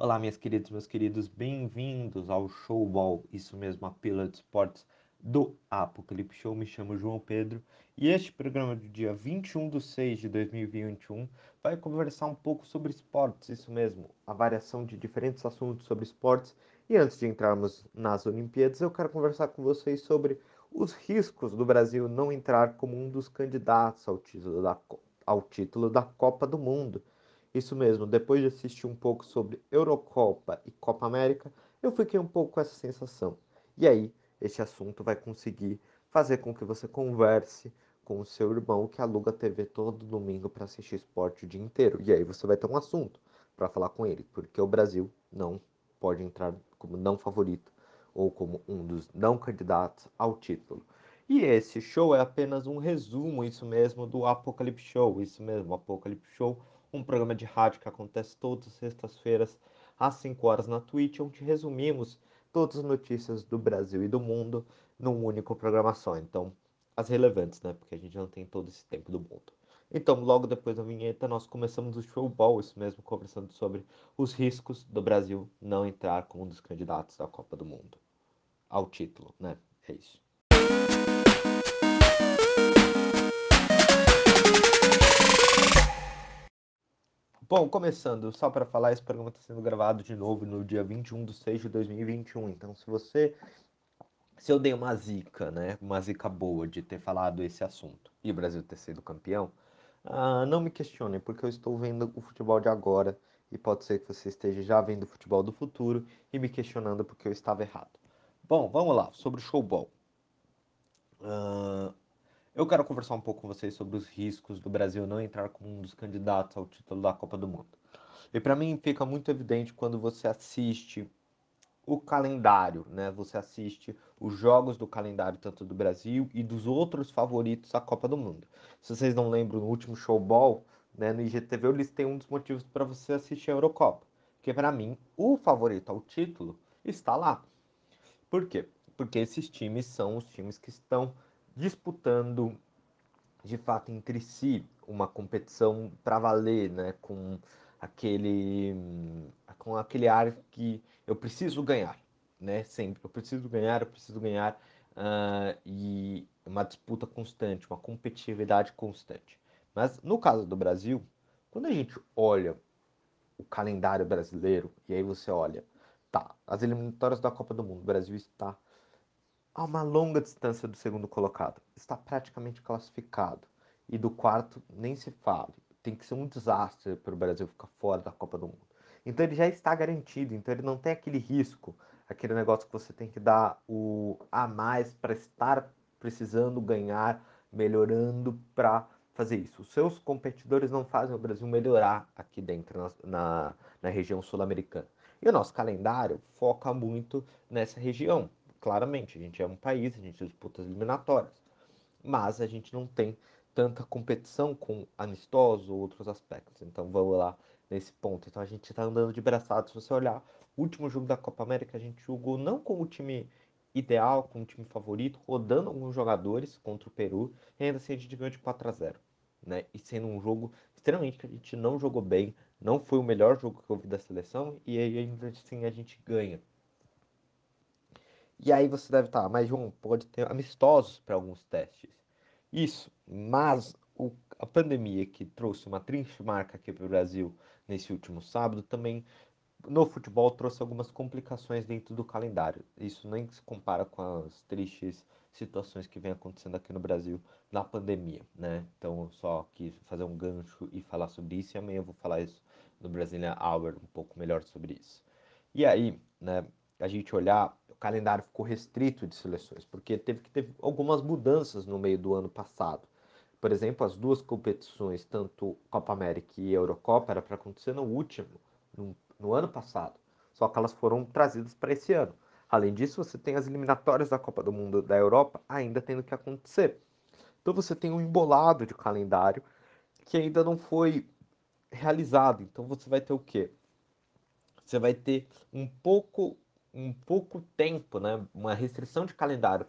Olá, minhas queridas, meus queridos, bem-vindos ao Showball, isso mesmo, a pílula de esportes do Apocalipse Show. Me chamo João Pedro e este programa do dia 21 de 6 de 2021 vai conversar um pouco sobre esportes, isso mesmo, a variação de diferentes assuntos sobre esportes. E antes de entrarmos nas Olimpíadas, eu quero conversar com vocês sobre os riscos do Brasil não entrar como um dos candidatos ao título da, ao título da Copa do Mundo. Isso mesmo, depois de assistir um pouco sobre Eurocopa e Copa América, eu fiquei um pouco com essa sensação. E aí, esse assunto vai conseguir fazer com que você converse com o seu irmão que aluga a TV todo domingo para assistir esporte o dia inteiro. E aí você vai ter um assunto para falar com ele, porque o Brasil não pode entrar como não favorito ou como um dos não candidatos ao título. E esse show é apenas um resumo, isso mesmo, do Apocalipse Show, isso mesmo, Apocalipse Show um programa de rádio que acontece todas as sextas-feiras às 5 horas na Twitch, onde resumimos todas as notícias do Brasil e do mundo num único programa só. Então, as relevantes, né? Porque a gente não tem todo esse tempo do mundo. Então, logo depois da vinheta, nós começamos o showball, isso mesmo, conversando sobre os riscos do Brasil não entrar como um dos candidatos da Copa do Mundo ao título, né? É isso. Bom, começando, só para falar, esse programa está sendo gravado de novo no dia 21 de 6 de 2021. Então, se você. Se eu dei uma zica, né? Uma zica boa de ter falado esse assunto e o Brasil ter sido campeão, ah, não me questionem, porque eu estou vendo o futebol de agora e pode ser que você esteja já vendo o futebol do futuro e me questionando porque eu estava errado. Bom, vamos lá, sobre o showball. Uh, eu quero conversar um pouco com vocês sobre os riscos do Brasil não entrar como um dos candidatos ao título da Copa do Mundo. E para mim fica muito evidente quando você assiste o calendário, né? Você assiste os jogos do calendário tanto do Brasil e dos outros favoritos à Copa do Mundo. Se vocês não lembram, no último showball, né, no IGTV eu listei um dos motivos para você assistir a Eurocopa, porque para mim o favorito ao título está lá. Por quê? Porque esses times são os times que estão disputando de fato entre si uma competição para valer, né, com aquele com aquele ar que eu preciso ganhar, né, sempre eu preciso ganhar, eu preciso ganhar uh, e uma disputa constante, uma competitividade constante. Mas no caso do Brasil, quando a gente olha o calendário brasileiro e aí você olha, tá, as eliminatórias da Copa do Mundo, o Brasil está a uma longa distância do segundo colocado. Está praticamente classificado. E do quarto, nem se fale. Tem que ser um desastre para o Brasil ficar fora da Copa do Mundo. Então ele já está garantido. Então ele não tem aquele risco, aquele negócio que você tem que dar o a mais para estar precisando ganhar, melhorando para fazer isso. Os seus competidores não fazem o Brasil melhorar aqui dentro, na, na, na região sul-americana. E o nosso calendário foca muito nessa região claramente, a gente é um país, a gente disputa as eliminatórias, mas a gente não tem tanta competição com amistosos ou outros aspectos. Então vamos lá nesse ponto. Então a gente está andando de braçados. Se você olhar, o último jogo da Copa América a gente jogou não com o time ideal, com o time favorito, rodando alguns jogadores contra o Peru, e ainda assim a gente ganhou de 4 a 0 né? E sendo um jogo extremamente que a gente não jogou bem, não foi o melhor jogo que eu vi da seleção, e aí ainda assim a gente ganha. E aí você deve estar, mas João, pode ter amistosos para alguns testes. Isso, mas o, a pandemia que trouxe uma triste marca aqui para o Brasil nesse último sábado também no futebol trouxe algumas complicações dentro do calendário. Isso nem se compara com as tristes situações que vem acontecendo aqui no Brasil na pandemia, né? Então eu só quis fazer um gancho e falar sobre isso e amanhã eu vou falar isso no Brasília Hour um pouco melhor sobre isso. E aí, né, a gente olhar calendário ficou restrito de seleções, porque teve que ter algumas mudanças no meio do ano passado. Por exemplo, as duas competições, tanto Copa América e Eurocopa, era para acontecer no último, no, no ano passado. Só que elas foram trazidas para esse ano. Além disso, você tem as eliminatórias da Copa do Mundo da Europa ainda tendo que acontecer. Então você tem um embolado de calendário que ainda não foi realizado. Então você vai ter o quê? Você vai ter um pouco um pouco tempo, né, uma restrição de calendário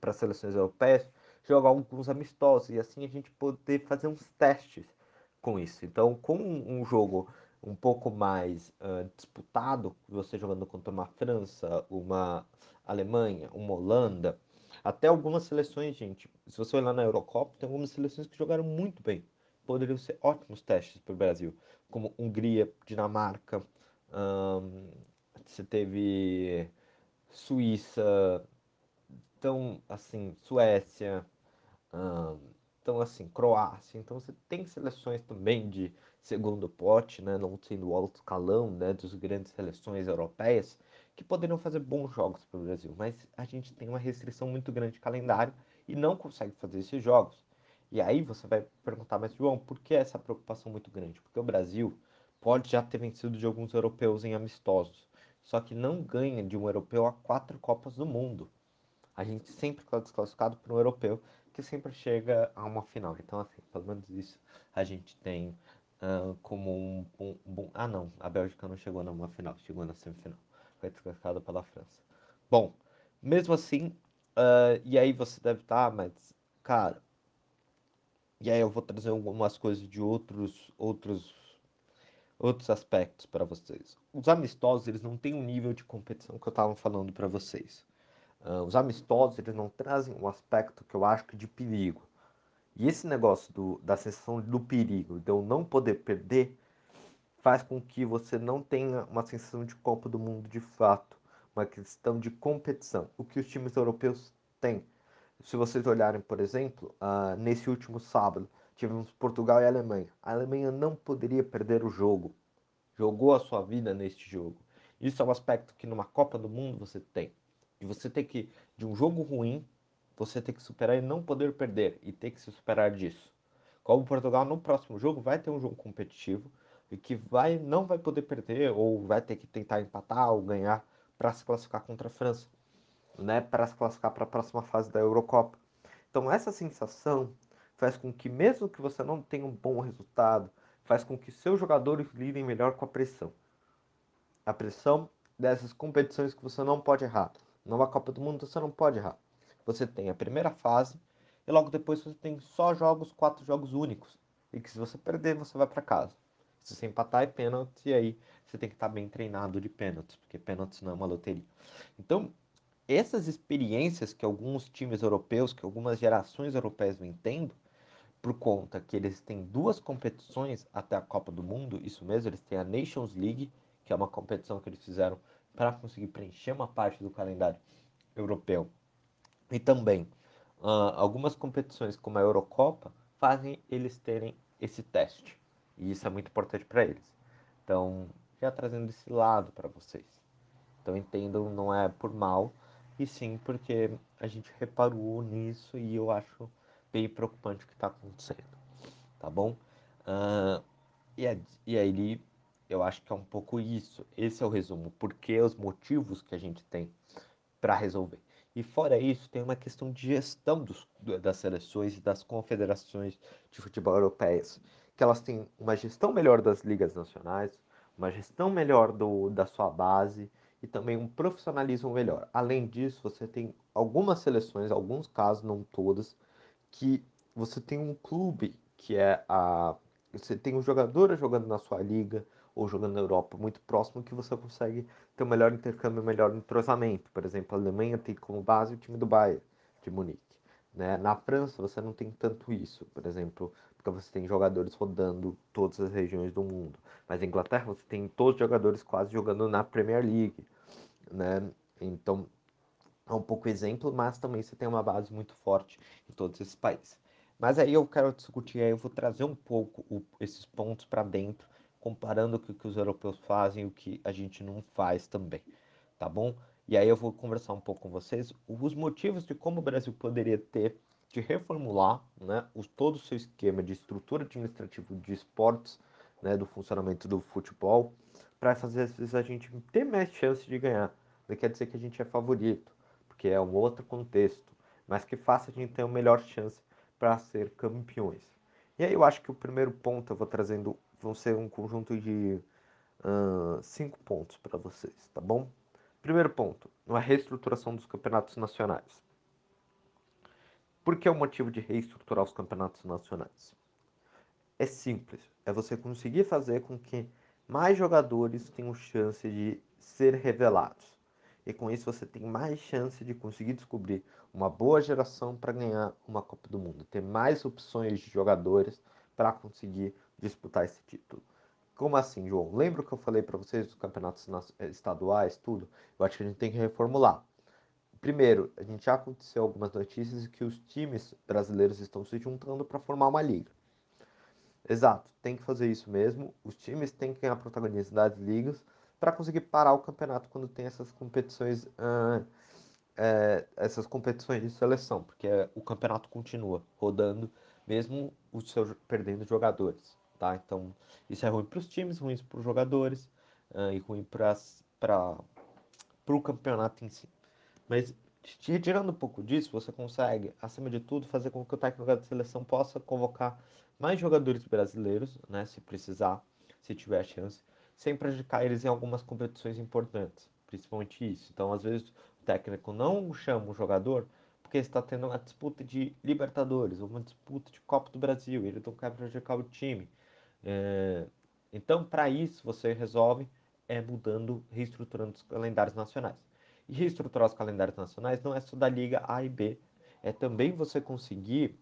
para as seleções europeias jogar alguns amistosos e assim a gente poder fazer uns testes com isso. Então, com um jogo um pouco mais uh, disputado, você jogando contra uma França, uma Alemanha, uma Holanda, até algumas seleções, gente. Se você olhar na Eurocopa, tem algumas seleções que jogaram muito bem. Poderiam ser ótimos testes para o Brasil, como Hungria, Dinamarca, um, você teve Suíça, então assim, Suécia, então assim, Croácia. Então você tem seleções também de segundo pote, né, não sendo alto escalão, né, dos grandes seleções europeias, que poderiam fazer bons jogos para o Brasil, mas a gente tem uma restrição muito grande de calendário e não consegue fazer esses jogos. E aí você vai perguntar, mas João, por que essa preocupação muito grande? Porque o Brasil pode já ter vencido de alguns europeus em amistosos, só que não ganha de um europeu a quatro Copas do Mundo. A gente sempre está desclassificado por um europeu que sempre chega a uma final. Então, assim, pelo menos isso a gente tem uh, como um, um, Ah, não, a Bélgica não chegou numa final, chegou na semifinal foi desclassificado pela França. Bom, mesmo assim, uh, e aí você deve estar, tá, mas, cara, e aí eu vou trazer algumas coisas de outros, outros, outros aspectos para vocês. Os amistosos, eles não têm o um nível de competição que eu estava falando para vocês. Uh, os amistosos, eles não trazem um aspecto que eu acho que de perigo. E esse negócio do, da sensação do perigo, de eu não poder perder, faz com que você não tenha uma sensação de Copa do Mundo de fato, uma questão de competição, o que os times europeus têm. Se vocês olharem, por exemplo, uh, nesse último sábado, tivemos Portugal e Alemanha. A Alemanha não poderia perder o jogo, jogou a sua vida neste jogo. Isso é um aspecto que numa Copa do Mundo você tem. De você ter que, de um jogo ruim, você ter que superar e não poder perder, e ter que se superar disso. Como Portugal no próximo jogo vai ter um jogo competitivo, e que vai não vai poder perder ou vai ter que tentar empatar ou ganhar para se classificar contra a França, né, para se classificar para a próxima fase da Eurocopa. Então essa sensação faz com que mesmo que você não tenha um bom resultado, faz com que seus jogadores lidem melhor com a pressão. A pressão dessas competições que você não pode errar. Numa Copa do Mundo você não pode errar. Você tem a primeira fase e logo depois você tem só jogos, quatro jogos únicos. E que se você perder, você vai para casa. Se você empatar é pênalti, e aí você tem que estar bem treinado de pênaltis, porque pênaltis não é uma loteria. Então, essas experiências que alguns times europeus, que algumas gerações europeias vêm tendo, por conta que eles têm duas competições até a Copa do Mundo, isso mesmo, eles têm a Nations League, que é uma competição que eles fizeram para conseguir preencher uma parte do calendário europeu, e também uh, algumas competições como a Eurocopa fazem eles terem esse teste. E isso é muito importante para eles. Então, já trazendo esse lado para vocês. Então, entendam, não é por mal, e sim porque a gente reparou nisso e eu acho bem preocupante o que está acontecendo. Tá bom? Uh, e, e aí, eu acho que é um pouco isso. Esse é o resumo. Porque os motivos que a gente tem para resolver. E fora isso, tem uma questão de gestão dos, das seleções e das confederações de futebol europeias que elas têm uma gestão melhor das ligas nacionais, uma gestão melhor do, da sua base e também um profissionalismo melhor. Além disso, você tem algumas seleções, alguns casos, não todas, que você tem um clube que é a. Você tem um jogador jogando na sua liga ou jogando na Europa muito próximo que você consegue ter um melhor intercâmbio, um melhor entrosamento. Por exemplo, a Alemanha tem como base o time do Bayern de Munique. Né? Na França você não tem tanto isso. Por exemplo, porque você tem jogadores rodando todas as regiões do mundo. Mas na Inglaterra você tem todos os jogadores quase jogando na Premier League, né? Então é um pouco exemplo, mas também você tem uma base muito forte em todos esses países. Mas aí eu quero discutir, aí eu vou trazer um pouco o, esses pontos para dentro, comparando o que, que os europeus fazem e o que a gente não faz também, tá bom? E aí eu vou conversar um pouco com vocês os motivos de como o Brasil poderia ter de reformular né, o, todo o seu esquema de estrutura administrativa de esportes, né, do funcionamento do futebol, para fazer vezes, a gente ter mais chance de ganhar. Não quer dizer que a gente é favorito, porque é um outro contexto, mas que faça a gente ter uma melhor chance para ser campeões. E aí eu acho que o primeiro ponto eu vou trazendo, vão ser um conjunto de uh, cinco pontos para vocês, tá bom? Primeiro ponto, uma reestruturação dos campeonatos nacionais. Por que é o motivo de reestruturar os campeonatos nacionais? É simples, é você conseguir fazer com que mais jogadores têm chance de ser revelados. E com isso você tem mais chance de conseguir descobrir uma boa geração para ganhar uma Copa do Mundo, ter mais opções de jogadores para conseguir disputar esse título. Como assim, João? Lembra que eu falei para vocês dos campeonatos estaduais, tudo? Eu acho que a gente tem que reformular. Primeiro, a gente já aconteceu algumas notícias que os times brasileiros estão se juntando para formar uma liga. Exato, tem que fazer isso mesmo. Os times têm que ganhar protagonismo das ligas para conseguir parar o campeonato quando tem essas competições, uh, é, essas competições de seleção, porque o campeonato continua rodando mesmo o seu perdendo jogadores, tá? Então isso é ruim para os times, ruim para os jogadores uh, e ruim para o campeonato em si. Mas retirando um pouco disso, você consegue, acima de tudo, fazer com que o técnico da seleção possa convocar mais jogadores brasileiros, né, se precisar, se tiver chance, sem prejudicar eles em algumas competições importantes, principalmente isso. Então, às vezes, o técnico não chama o jogador porque está tendo uma disputa de Libertadores, uma disputa de Copa do Brasil, ele não quer prejudicar o time. É... Então, para isso, você resolve é mudando, reestruturando os calendários nacionais. E reestruturar os calendários nacionais não é só da Liga A e B, é também você conseguir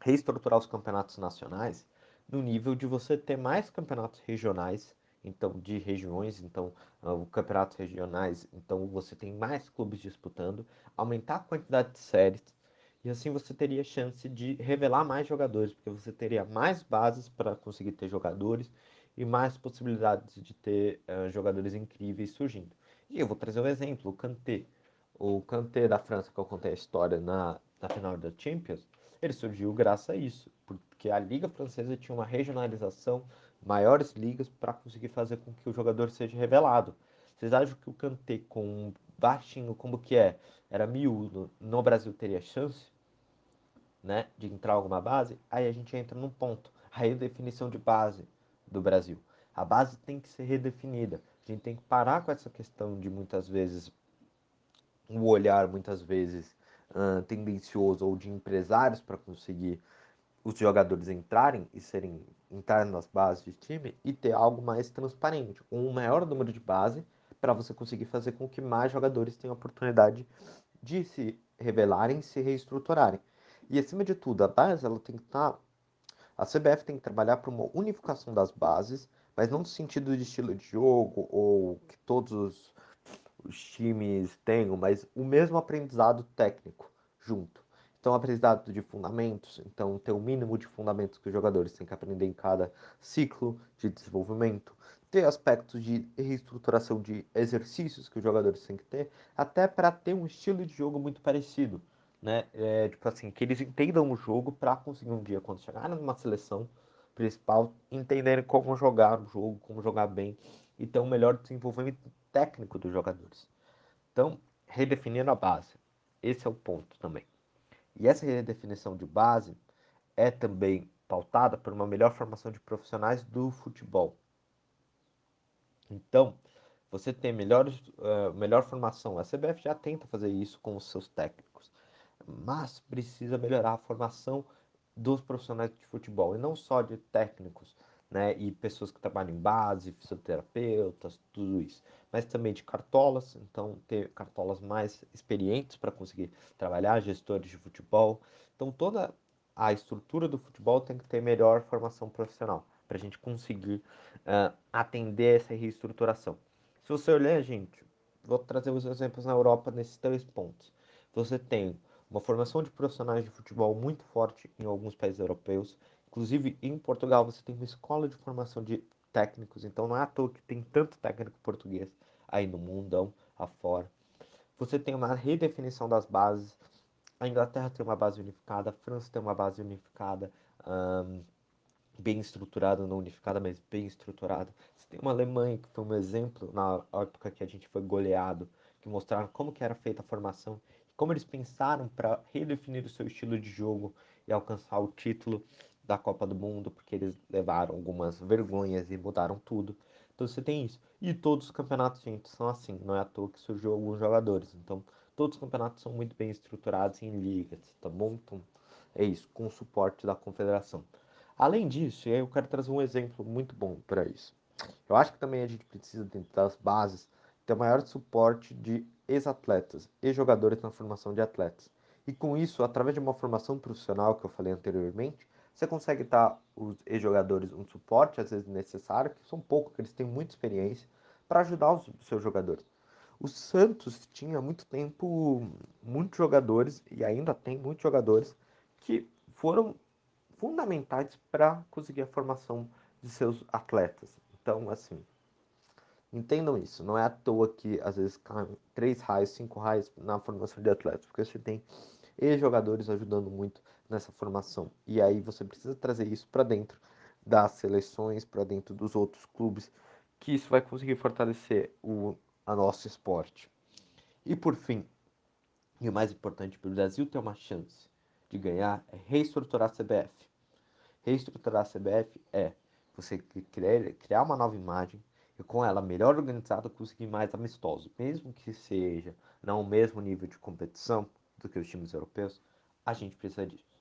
reestruturar os campeonatos nacionais no nível de você ter mais campeonatos regionais, então de regiões, então uh, campeonatos regionais, então você tem mais clubes disputando, aumentar a quantidade de séries e assim você teria chance de revelar mais jogadores, porque você teria mais bases para conseguir ter jogadores e mais possibilidades de ter uh, jogadores incríveis surgindo. E eu vou trazer um exemplo, o Kanté. O Kanté da França, que eu contei a história na, na final da Champions, ele surgiu graças a isso, porque a Liga Francesa tinha uma regionalização, maiores ligas, para conseguir fazer com que o jogador seja revelado. Vocês acham que o Kanté, com um baixinho como que é, era miúdo, no Brasil teria chance né, de entrar alguma base? Aí a gente entra num ponto, a redefinição de base do Brasil. A base tem que ser redefinida. A gente tem que parar com essa questão de muitas vezes o olhar muitas vezes uh, tendencioso ou de empresários para conseguir os jogadores entrarem e serem entrar nas bases de time e ter algo mais transparente, um maior número de base para você conseguir fazer com que mais jogadores tenham a oportunidade de se revelarem, se reestruturarem. E acima de tudo, a base ela tem que estar tá... a CBF tem que trabalhar para uma unificação das bases mas não no sentido de estilo de jogo ou que todos os, os times tenham, mas o mesmo aprendizado técnico junto. Então, aprendizado de fundamentos, então ter o mínimo de fundamentos que os jogadores têm que aprender em cada ciclo de desenvolvimento, ter aspectos de reestruturação de exercícios que os jogadores têm que ter, até para ter um estilo de jogo muito parecido, né? É, tipo assim, que eles entendam o jogo para conseguir um dia, quando chegarem numa seleção, principal, entenderem como jogar o jogo, como jogar bem e ter um melhor desenvolvimento técnico dos jogadores. Então, redefinindo a base. Esse é o ponto também. E essa redefinição de base é também pautada por uma melhor formação de profissionais do futebol. Então, você tem melhor, uh, melhor formação. A CBF já tenta fazer isso com os seus técnicos, mas precisa melhorar a formação dos profissionais de futebol, e não só de técnicos, né, e pessoas que trabalham em base, fisioterapeutas, tudo isso, mas também de cartolas, então ter cartolas mais experientes para conseguir trabalhar, gestores de futebol. Então toda a estrutura do futebol tem que ter melhor formação profissional para a gente conseguir uh, atender essa reestruturação. Se você olhar, gente, vou trazer os exemplos na Europa nesses três pontos. Você tem uma formação de profissionais de futebol muito forte em alguns países europeus. Inclusive, em Portugal, você tem uma escola de formação de técnicos, então não é à toa que tem tanto técnico português aí no mundão afora. Você tem uma redefinição das bases. A Inglaterra tem uma base unificada, a França tem uma base unificada, bem estruturada, não unificada, mas bem estruturada. Você tem uma Alemanha que foi um exemplo na época que a gente foi goleado, que mostraram como que era feita a formação como eles pensaram para redefinir o seu estilo de jogo e alcançar o título da Copa do Mundo, porque eles levaram algumas vergonhas e mudaram tudo. Então você tem isso. E todos os campeonatos, gente, são assim. Não é à toa que surgiu alguns jogadores. Então, todos os campeonatos são muito bem estruturados em ligas, tá bom? Então, é isso, com o suporte da confederação. Além disso, eu quero trazer um exemplo muito bom para isso. Eu acho que também a gente precisa, dentro das bases, ter maior suporte de ex-atletas e jogadores na formação de atletas. E com isso, através de uma formação profissional que eu falei anteriormente, você consegue dar os ex-jogadores um suporte, às vezes necessário, que são poucos, que eles têm muita experiência, para ajudar os seus jogadores. O Santos tinha muito tempo muitos jogadores, e ainda tem muitos jogadores, que foram fundamentais para conseguir a formação de seus atletas. Então, assim, entendam isso. Não é à toa que às vezes caem três raios, cinco raios na formação de atletas, porque você tem e jogadores ajudando muito nessa formação. E aí você precisa trazer isso para dentro das seleções, para dentro dos outros clubes, que isso vai conseguir fortalecer o a nosso esporte. E por fim, e o mais importante para o Brasil ter uma chance de ganhar é reestruturar a CBF. Reestruturar a CBF é você criar uma nova imagem e com ela melhor organizada conseguir mais amistoso, mesmo que seja não o mesmo nível de competição do que os times europeus, a gente precisa disso,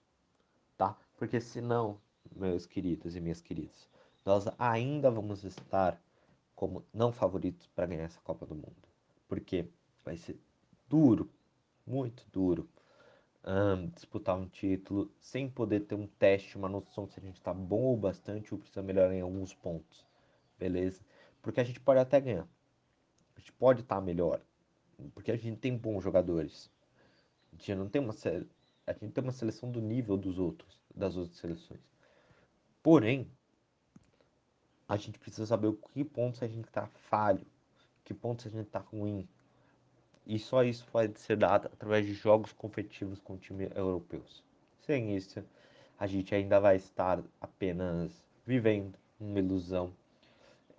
tá? Porque senão, meus queridos e minhas queridas, nós ainda vamos estar como não favoritos para ganhar essa Copa do Mundo. Porque vai ser duro, muito duro, um, disputar um título sem poder ter um teste, uma noção se a gente está bom o bastante ou precisa melhorar em alguns pontos. Beleza? Porque a gente pode até ganhar. A gente pode estar tá melhor. Porque a gente tem bons jogadores. A gente não tem uma a gente tem uma seleção do nível dos outros, das outras seleções. Porém, a gente precisa saber o que pontos a gente está falho, que pontos a gente está ruim. E só isso pode ser dado através de jogos competitivos com times europeus. Sem isso, a gente ainda vai estar apenas vivendo uma ilusão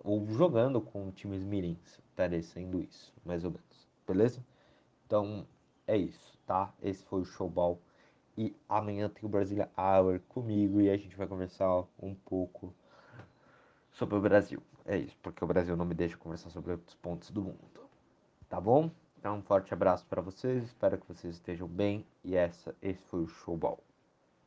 ou jogando com times mirins, parecendo isso, mais ou menos. Beleza? Então, é isso, tá? Esse foi o Showball. E amanhã tem o Brasília Hour comigo e a gente vai conversar um pouco sobre o Brasil. É isso, porque o Brasil não me deixa conversar sobre outros pontos do mundo. Tá bom? Então, um forte abraço para vocês, espero que vocês estejam bem e essa, esse foi o Showball.